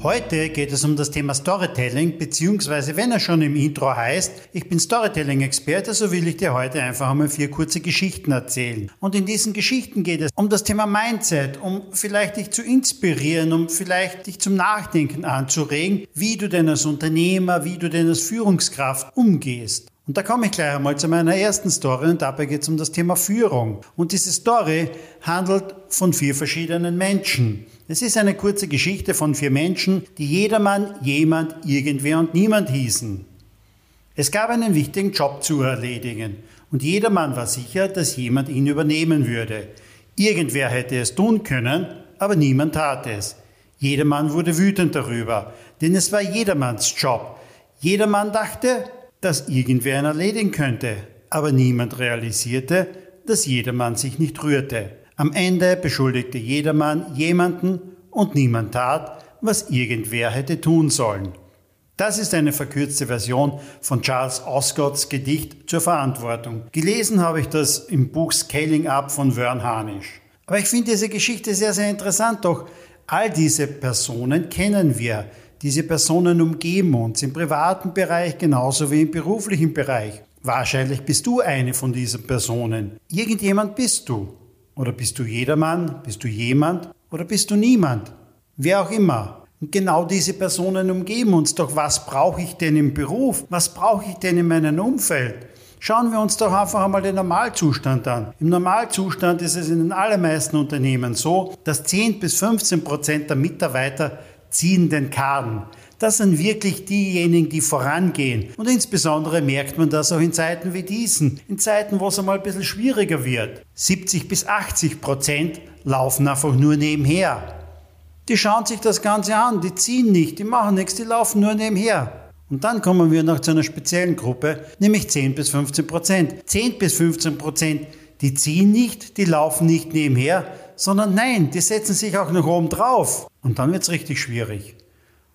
Heute geht es um das Thema Storytelling, beziehungsweise wenn er schon im Intro heißt, ich bin Storytelling-Experte, so will ich dir heute einfach einmal vier kurze Geschichten erzählen. Und in diesen Geschichten geht es um das Thema Mindset, um vielleicht dich zu inspirieren, um vielleicht dich zum Nachdenken anzuregen, wie du denn als Unternehmer, wie du denn als Führungskraft umgehst. Und da komme ich gleich einmal zu meiner ersten Story und dabei geht es um das Thema Führung. Und diese Story handelt von vier verschiedenen Menschen. Es ist eine kurze Geschichte von vier Menschen, die jedermann, jemand, irgendwer und niemand hießen. Es gab einen wichtigen Job zu erledigen und jedermann war sicher, dass jemand ihn übernehmen würde. Irgendwer hätte es tun können, aber niemand tat es. Jedermann wurde wütend darüber, denn es war jedermanns Job. Jedermann dachte, dass irgendwer ihn erledigen könnte, aber niemand realisierte, dass jedermann sich nicht rührte. Am Ende beschuldigte jedermann jemanden und niemand tat, was irgendwer hätte tun sollen. Das ist eine verkürzte Version von Charles Osgotts Gedicht zur Verantwortung. Gelesen habe ich das im Buch Scaling Up von Vern Harnisch. Aber ich finde diese Geschichte sehr, sehr interessant, doch all diese Personen kennen wir. Diese Personen umgeben uns im privaten Bereich genauso wie im beruflichen Bereich. Wahrscheinlich bist du eine von diesen Personen. Irgendjemand bist du. Oder bist du jedermann? Bist du jemand? Oder bist du niemand? Wer auch immer. Und genau diese Personen umgeben uns. Doch was brauche ich denn im Beruf? Was brauche ich denn in meinem Umfeld? Schauen wir uns doch einfach einmal den Normalzustand an. Im Normalzustand ist es in den allermeisten Unternehmen so, dass 10 bis 15 Prozent der Mitarbeiter ziehen den Karren. Das sind wirklich diejenigen, die vorangehen. Und insbesondere merkt man das auch in Zeiten wie diesen. In Zeiten, wo es einmal ein bisschen schwieriger wird. 70 bis 80 Prozent laufen einfach nur nebenher. Die schauen sich das Ganze an, die ziehen nicht, die machen nichts, die laufen nur nebenher. Und dann kommen wir noch zu einer speziellen Gruppe, nämlich 10 bis 15 Prozent. 10 bis 15 Prozent, die ziehen nicht, die laufen nicht nebenher, sondern nein, die setzen sich auch noch oben drauf. Und dann wird es richtig schwierig.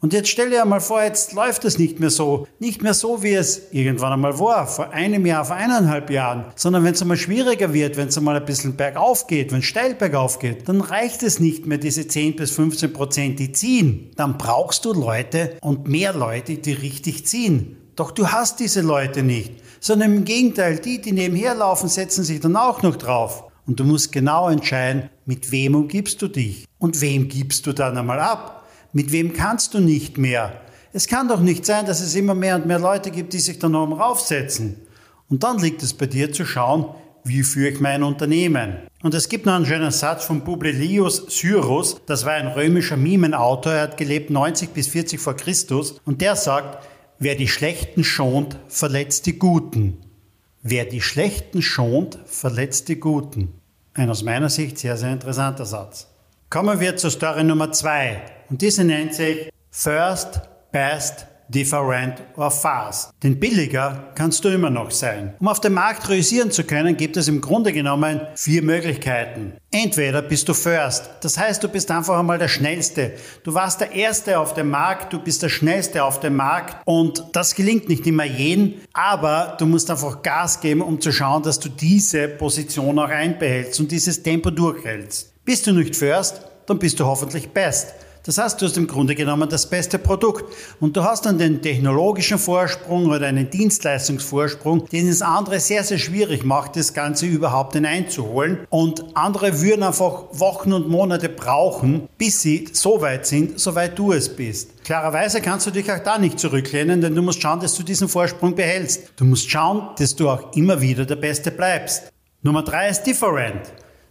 Und jetzt stell dir einmal vor, jetzt läuft es nicht mehr so. Nicht mehr so, wie es irgendwann einmal war, vor einem Jahr, vor eineinhalb Jahren. Sondern wenn es einmal schwieriger wird, wenn es einmal ein bisschen bergauf geht, wenn es steil bergauf geht, dann reicht es nicht mehr, diese 10 bis 15 Prozent, die ziehen. Dann brauchst du Leute und mehr Leute, die richtig ziehen. Doch du hast diese Leute nicht. Sondern im Gegenteil, die, die nebenher laufen, setzen sich dann auch noch drauf. Und du musst genau entscheiden, mit wem umgibst du dich und wem gibst du dann einmal ab. Mit wem kannst du nicht mehr? Es kann doch nicht sein, dass es immer mehr und mehr Leute gibt, die sich dann oben raufsetzen. Und dann liegt es bei dir zu schauen, wie führe ich mein Unternehmen? Und es gibt noch einen schönen Satz von Publilius Syrus, das war ein römischer Mimenautor, er hat gelebt 90 bis 40 vor Christus, und der sagt, wer die Schlechten schont, verletzt die Guten. Wer die Schlechten schont, verletzt die Guten. Ein aus meiner Sicht sehr, sehr interessanter Satz. Kommen wir zur Story Nummer zwei. Und diese nennt sich First, Best, Different or Fast. Denn billiger kannst du immer noch sein. Um auf dem Markt realisieren zu können, gibt es im Grunde genommen vier Möglichkeiten. Entweder bist du First, das heißt, du bist einfach einmal der Schnellste. Du warst der Erste auf dem Markt, du bist der Schnellste auf dem Markt und das gelingt nicht immer jedem, aber du musst einfach Gas geben, um zu schauen, dass du diese Position auch einbehältst und dieses Tempo durchhältst. Bist du nicht First, dann bist du hoffentlich Best. Das heißt, du hast im Grunde genommen das beste Produkt und du hast dann den technologischen Vorsprung oder einen Dienstleistungsvorsprung, den es andere sehr, sehr schwierig macht, das Ganze überhaupt hineinzuholen. Und andere würden einfach Wochen und Monate brauchen, bis sie so weit sind, so weit du es bist. Klarerweise kannst du dich auch da nicht zurücklehnen, denn du musst schauen, dass du diesen Vorsprung behältst. Du musst schauen, dass du auch immer wieder der Beste bleibst. Nummer drei ist different.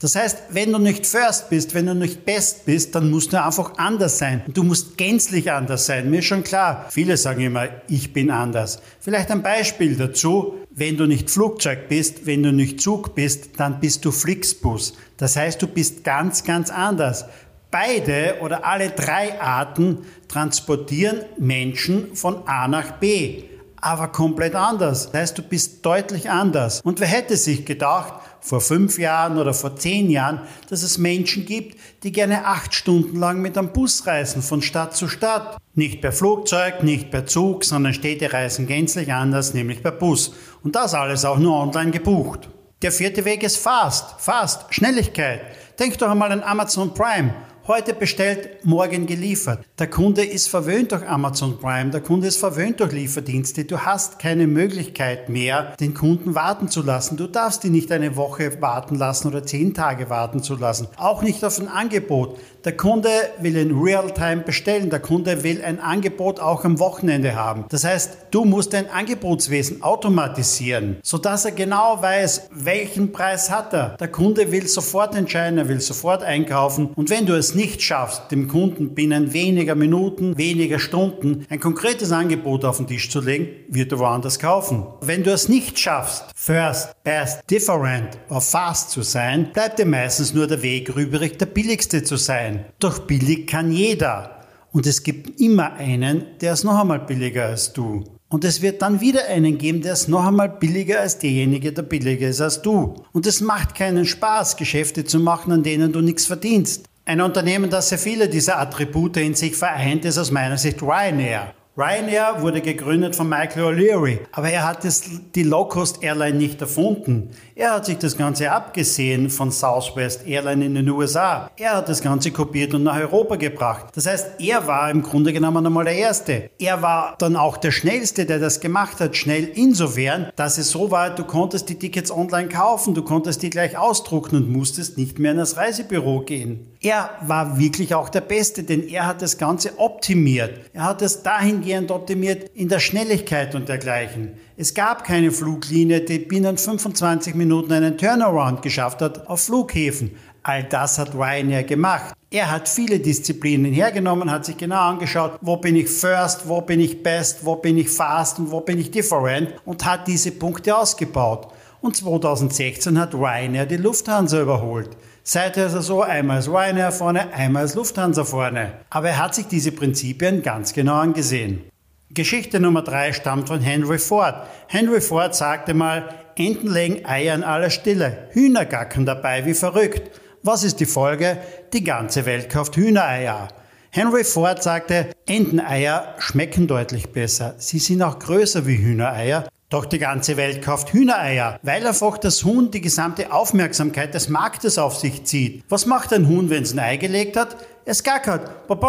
Das heißt, wenn du nicht first bist, wenn du nicht best bist, dann musst du einfach anders sein. Du musst gänzlich anders sein. Mir ist schon klar, viele sagen immer, ich bin anders. Vielleicht ein Beispiel dazu. Wenn du nicht Flugzeug bist, wenn du nicht Zug bist, dann bist du Flixbus. Das heißt, du bist ganz, ganz anders. Beide oder alle drei Arten transportieren Menschen von A nach B aber komplett anders. Das heißt, du bist deutlich anders. Und wer hätte sich gedacht, vor fünf Jahren oder vor zehn Jahren, dass es Menschen gibt, die gerne acht Stunden lang mit einem Bus reisen, von Stadt zu Stadt. Nicht per Flugzeug, nicht per Zug, sondern Städte reisen gänzlich anders, nämlich per Bus. Und das alles auch nur online gebucht. Der vierte Weg ist Fast. Fast, Schnelligkeit. Denk doch einmal an Amazon Prime. Heute bestellt, morgen geliefert. Der Kunde ist verwöhnt durch Amazon Prime, der Kunde ist verwöhnt durch Lieferdienste. Du hast keine Möglichkeit mehr, den Kunden warten zu lassen. Du darfst ihn nicht eine Woche warten lassen oder zehn Tage warten zu lassen. Auch nicht auf ein Angebot. Der Kunde will in Realtime bestellen. Der Kunde will ein Angebot auch am Wochenende haben. Das heißt, du musst dein Angebotswesen automatisieren, sodass er genau weiß, welchen Preis hat er. Der Kunde will sofort entscheiden, er will sofort einkaufen. Und wenn du es nicht schaffst, dem Kunden binnen weniger Minuten, weniger Stunden ein konkretes Angebot auf den Tisch zu legen, wird er woanders kaufen. Wenn du es nicht schaffst, first, best, different oder fast zu sein, bleibt dir meistens nur der Weg übrig, der billigste zu sein sein. Doch billig kann jeder. Und es gibt immer einen, der ist noch einmal billiger als du. Und es wird dann wieder einen geben, der ist noch einmal billiger als derjenige, der billiger ist als du. Und es macht keinen Spaß, Geschäfte zu machen, an denen du nichts verdienst. Ein Unternehmen, das sehr viele dieser Attribute in sich vereint, ist aus meiner Sicht Ryanair. Ryanair wurde gegründet von Michael O'Leary, aber er hat das, die Low-Cost-Airline nicht erfunden. Er hat sich das Ganze abgesehen von Southwest Airline in den USA. Er hat das Ganze kopiert und nach Europa gebracht. Das heißt, er war im Grunde genommen einmal der Erste. Er war dann auch der Schnellste, der das gemacht hat. Schnell insofern, dass es so war, du konntest die Tickets online kaufen, du konntest die gleich ausdrucken und musstest nicht mehr in das Reisebüro gehen. Er war wirklich auch der Beste, denn er hat das Ganze optimiert. Er hat es dahingehend optimiert in der Schnelligkeit und dergleichen. Es gab keine Fluglinie, die binnen 25 Minuten einen Turnaround geschafft hat auf Flughäfen. All das hat Ryanair gemacht. Er hat viele Disziplinen hergenommen, hat sich genau angeschaut, wo bin ich first, wo bin ich best, wo bin ich fast und wo bin ich different und hat diese Punkte ausgebaut. Und 2016 hat Ryanair die Lufthansa überholt. Seither ist er so, einmal ist Ryanair vorne, einmal ist Lufthansa vorne. Aber er hat sich diese Prinzipien ganz genau angesehen. Geschichte Nummer drei stammt von Henry Ford. Henry Ford sagte mal, Enten legen Eier in aller Stille, Hühner gackern dabei wie verrückt. Was ist die Folge? Die ganze Welt kauft Hühnereier. Henry Ford sagte, Enteneier schmecken deutlich besser. Sie sind auch größer wie Hühnereier doch die ganze Welt kauft Hühnereier, weil einfach das Huhn die gesamte Aufmerksamkeit des Marktes auf sich zieht. Was macht ein Huhn, wenn es ein Ei gelegt hat? Es gackert und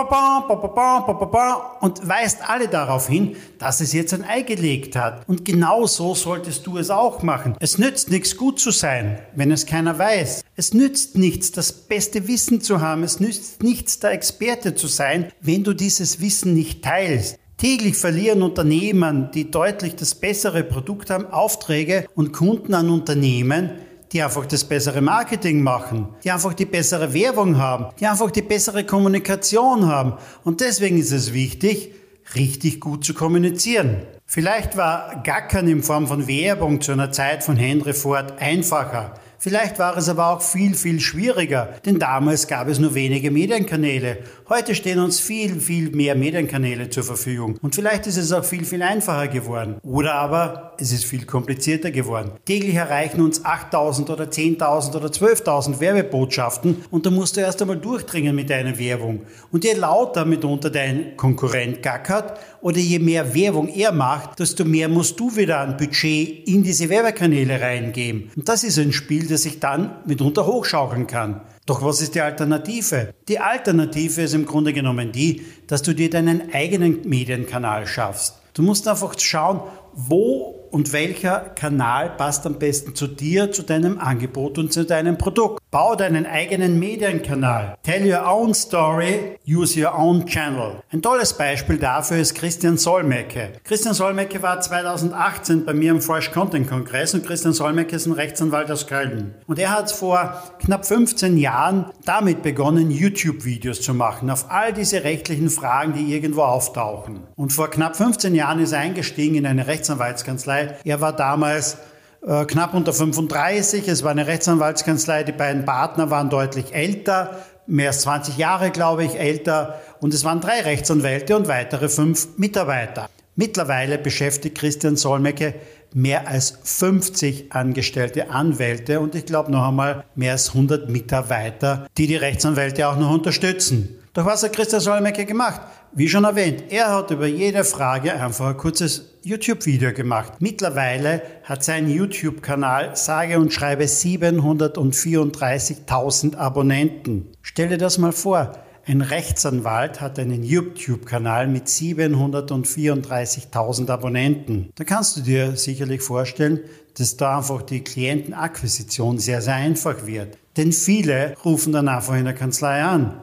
weist alle darauf hin, dass es jetzt ein Ei gelegt hat. Und genau so solltest du es auch machen. Es nützt nichts gut zu sein, wenn es keiner weiß. Es nützt nichts, das beste Wissen zu haben. Es nützt nichts, der Experte zu sein, wenn du dieses Wissen nicht teilst. Täglich verlieren Unternehmen, die deutlich das bessere Produkt haben, Aufträge und Kunden an Unternehmen, die einfach das bessere Marketing machen, die einfach die bessere Werbung haben, die einfach die bessere Kommunikation haben. Und deswegen ist es wichtig, richtig gut zu kommunizieren. Vielleicht war Gackern in Form von Werbung zu einer Zeit von Henry Ford einfacher. Vielleicht war es aber auch viel, viel schwieriger, denn damals gab es nur wenige Medienkanäle. Heute stehen uns viel, viel mehr Medienkanäle zur Verfügung. Und vielleicht ist es auch viel, viel einfacher geworden. Oder aber es ist viel komplizierter geworden. Täglich erreichen uns 8000 oder 10.000 oder 12.000 Werbebotschaften und da musst du erst einmal durchdringen mit deiner Werbung. Und je lauter mitunter dein Konkurrent gackert oder je mehr Werbung er macht, desto mehr musst du wieder ein Budget in diese Werbekanäle reingeben. Und das ist ein Spiel, das sich dann mitunter hochschaukeln kann. Doch was ist die Alternative? Die Alternative ist im Grunde genommen die, dass du dir deinen eigenen Medienkanal schaffst. Du musst einfach schauen, wo und welcher Kanal passt am besten zu dir, zu deinem Angebot und zu deinem Produkt. Bau deinen eigenen Medienkanal. Tell your own story, use your own channel. Ein tolles Beispiel dafür ist Christian Solmecke. Christian Solmecke war 2018 bei mir im Fresh Content Kongress und Christian Solmecke ist ein Rechtsanwalt aus Köln. Und er hat vor knapp 15 Jahren damit begonnen, YouTube-Videos zu machen auf all diese rechtlichen Fragen, die irgendwo auftauchen. Und vor knapp 15 Jahren ist er eingestiegen in eine Rechtsanwaltskanzlei er war damals äh, knapp unter 35. Es war eine Rechtsanwaltskanzlei. Die beiden Partner waren deutlich älter, mehr als 20 Jahre, glaube ich, älter. Und es waren drei Rechtsanwälte und weitere fünf Mitarbeiter. Mittlerweile beschäftigt Christian Solmecke mehr als 50 angestellte Anwälte und ich glaube noch einmal mehr als 100 Mitarbeiter, die die Rechtsanwälte auch noch unterstützen. Doch was hat Christian Solmecke gemacht? Wie schon erwähnt, er hat über jede Frage einfach ein kurzes YouTube-Video gemacht. Mittlerweile hat sein YouTube-Kanal sage und schreibe 734.000 Abonnenten. Stell dir das mal vor. Ein Rechtsanwalt hat einen YouTube-Kanal mit 734.000 Abonnenten. Da kannst du dir sicherlich vorstellen, dass da einfach die Klientenakquisition sehr, sehr einfach wird. Denn viele rufen dann einfach in der Kanzlei an.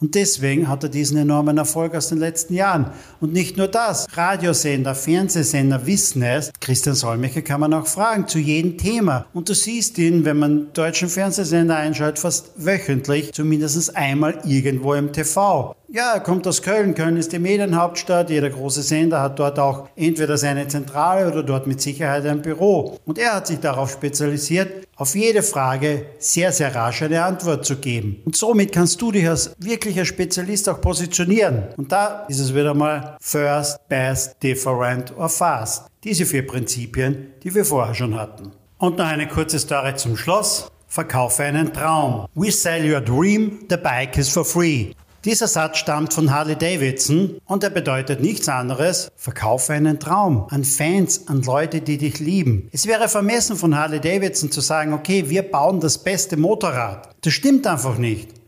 Und deswegen hat er diesen enormen Erfolg aus den letzten Jahren. Und nicht nur das. Radiosender, Fernsehsender wissen es. Christian Solmecke kann man auch fragen zu jedem Thema. Und du siehst ihn, wenn man deutschen Fernsehsender einschaltet, fast wöchentlich, zumindest einmal irgendwo im TV. Ja, er kommt aus Köln. Köln ist die Medienhauptstadt. Jeder große Sender hat dort auch entweder seine Zentrale oder dort mit Sicherheit ein Büro. Und er hat sich darauf spezialisiert, auf jede Frage sehr, sehr rasch eine Antwort zu geben. Und somit kannst du dich als wirklicher Spezialist auch positionieren. Und da ist es wieder mal First, Best, Different or Fast. Diese vier Prinzipien, die wir vorher schon hatten. Und noch eine kurze Story zum Schluss. Verkaufe einen Traum. We sell your dream, the bike is for free. Dieser Satz stammt von Harley Davidson und er bedeutet nichts anderes, verkaufe einen Traum an Fans, an Leute, die dich lieben. Es wäre vermessen von Harley Davidson zu sagen, okay, wir bauen das beste Motorrad. Das stimmt einfach nicht.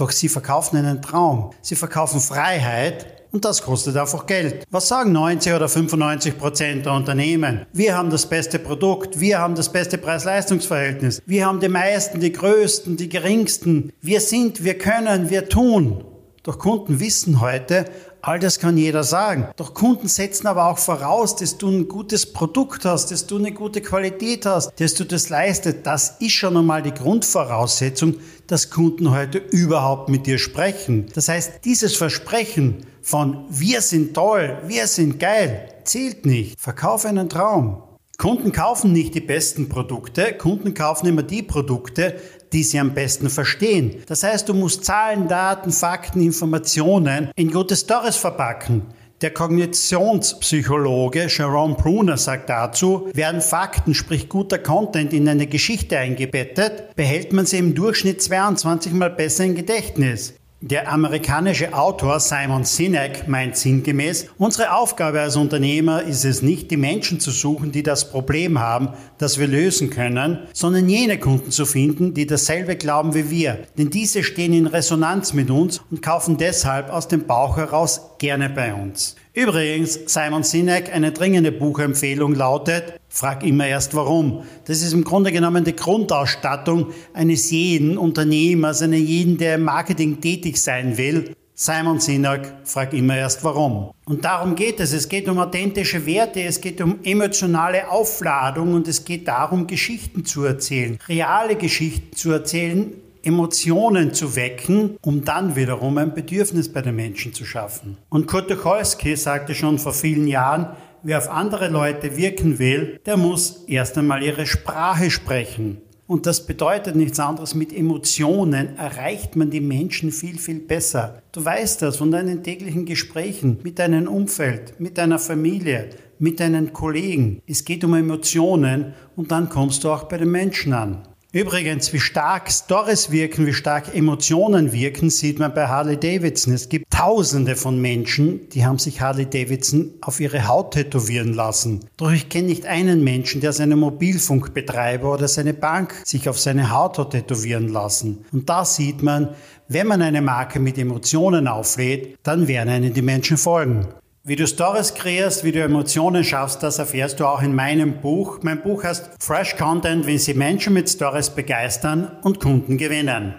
Doch sie verkaufen einen Traum. Sie verkaufen Freiheit und das kostet einfach Geld. Was sagen 90 oder 95 Prozent der Unternehmen? Wir haben das beste Produkt, wir haben das beste Preis-Leistungs-Verhältnis, wir haben die meisten, die größten, die geringsten. Wir sind, wir können, wir tun. Doch Kunden wissen heute, all das kann jeder sagen. Doch Kunden setzen aber auch voraus, dass du ein gutes Produkt hast, dass du eine gute Qualität hast, dass du das leistet. Das ist schon einmal die Grundvoraussetzung, dass Kunden heute überhaupt mit dir sprechen. Das heißt, dieses Versprechen von wir sind toll, wir sind geil, zählt nicht. Verkauf einen Traum. Kunden kaufen nicht die besten Produkte, Kunden kaufen immer die Produkte, die sie am besten verstehen. Das heißt, du musst Zahlen, Daten, Fakten, Informationen in gute Stories verpacken. Der Kognitionspsychologe Jerome Bruner sagt dazu, werden Fakten, sprich guter Content in eine Geschichte eingebettet, behält man sie im Durchschnitt 22 mal besser im Gedächtnis. Der amerikanische Autor Simon Sinek meint sinngemäß, unsere Aufgabe als Unternehmer ist es nicht, die Menschen zu suchen, die das Problem haben, das wir lösen können, sondern jene Kunden zu finden, die dasselbe glauben wie wir. Denn diese stehen in Resonanz mit uns und kaufen deshalb aus dem Bauch heraus gerne bei uns. Übrigens, Simon Sinek, eine dringende Buchempfehlung lautet, frag immer erst warum. Das ist im Grunde genommen die Grundausstattung eines jeden Unternehmers, eines jeden, der im Marketing tätig sein will. Simon Sinek, frag immer erst warum. Und darum geht es. Es geht um authentische Werte, es geht um emotionale Aufladung und es geht darum, Geschichten zu erzählen. Reale Geschichten zu erzählen, Emotionen zu wecken, um dann wiederum ein Bedürfnis bei den Menschen zu schaffen. Und Kurt Tucholsky sagte schon vor vielen Jahren, wer auf andere Leute wirken will, der muss erst einmal ihre Sprache sprechen. Und das bedeutet nichts anderes, mit Emotionen erreicht man die Menschen viel, viel besser. Du weißt das von deinen täglichen Gesprächen mit deinem Umfeld, mit deiner Familie, mit deinen Kollegen. Es geht um Emotionen und dann kommst du auch bei den Menschen an. Übrigens, wie stark Stories wirken, wie stark Emotionen wirken, sieht man bei Harley Davidson. Es gibt Tausende von Menschen, die haben sich Harley Davidson auf ihre Haut tätowieren lassen. Doch ich kenne nicht einen Menschen, der seinen Mobilfunkbetreiber oder seine Bank sich auf seine Haut hat tätowieren lassen. Und da sieht man, wenn man eine Marke mit Emotionen auflädt, dann werden einen die Menschen folgen. Wie du Stories kreierst, wie du Emotionen schaffst, das erfährst du auch in meinem Buch. Mein Buch heißt Fresh Content, wie sie Menschen mit Stories begeistern und Kunden gewinnen.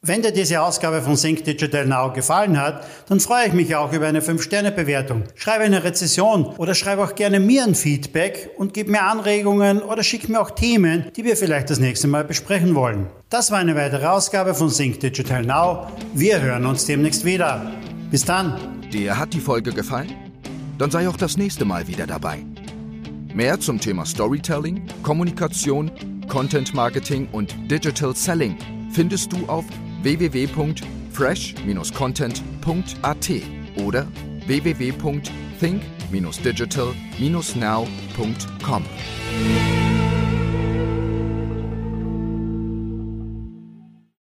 Wenn dir diese Ausgabe von Sync Digital Now gefallen hat, dann freue ich mich auch über eine 5-Sterne-Bewertung. Schreibe eine Rezession oder schreibe auch gerne mir ein Feedback und gib mir Anregungen oder schick mir auch Themen, die wir vielleicht das nächste Mal besprechen wollen. Das war eine weitere Ausgabe von Sync Digital Now. Wir hören uns demnächst wieder. Bis dann. Dir hat die Folge gefallen? Dann sei auch das nächste Mal wieder dabei. Mehr zum Thema Storytelling, Kommunikation, Content Marketing und Digital Selling findest du auf www.fresh-content.at oder www.think sync-digital-now.com.